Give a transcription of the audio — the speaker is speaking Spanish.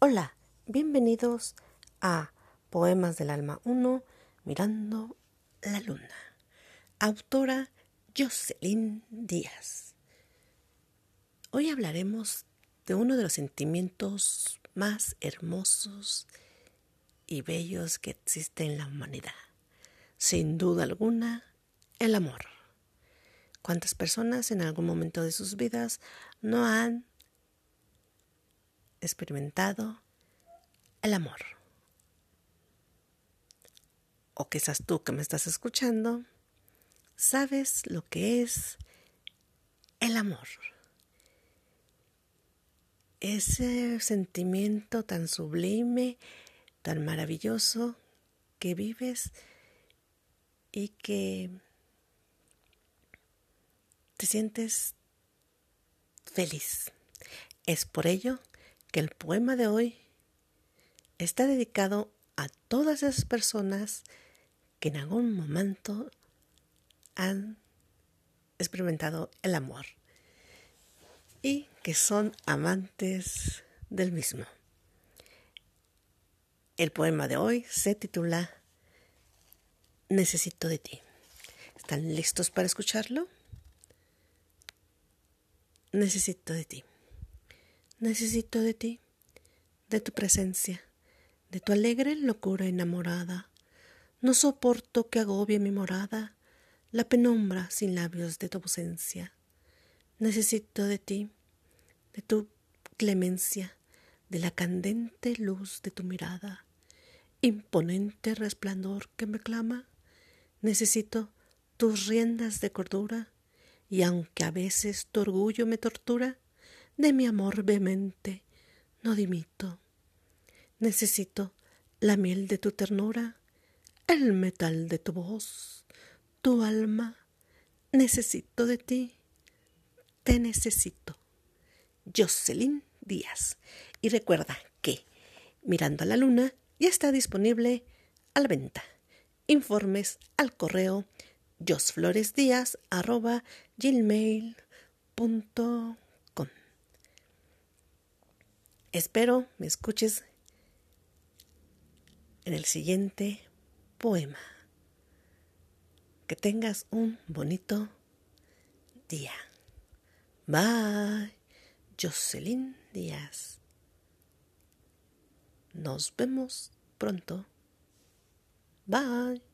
Hola, bienvenidos a Poemas del Alma 1, Mirando la Luna. Autora Jocelyn Díaz. Hoy hablaremos de uno de los sentimientos más hermosos y bellos que existe en la humanidad. Sin duda alguna, el amor. ¿Cuántas personas en algún momento de sus vidas no han experimentado el amor. O quizás tú que me estás escuchando, sabes lo que es el amor. Ese sentimiento tan sublime, tan maravilloso que vives y que te sientes feliz. Es por ello que el poema de hoy está dedicado a todas esas personas que en algún momento han experimentado el amor y que son amantes del mismo. El poema de hoy se titula Necesito de ti. ¿Están listos para escucharlo? Necesito de ti. Necesito de ti, de tu presencia, de tu alegre locura enamorada. No soporto que agobie mi morada la penumbra sin labios de tu ausencia. Necesito de ti, de tu clemencia, de la candente luz de tu mirada, imponente resplandor que me clama. Necesito tus riendas de cordura, y aunque a veces tu orgullo me tortura, de mi amor vehemente no dimito. Necesito la miel de tu ternura, el metal de tu voz, tu alma. Necesito de ti, te necesito. Jocelyn Díaz. Y recuerda que Mirando a la Luna ya está disponible a la venta. Informes al correo josfloresdiaz.gmail.com Espero me escuches en el siguiente poema. Que tengas un bonito día. Bye. Jocelyn Díaz. Nos vemos pronto. Bye.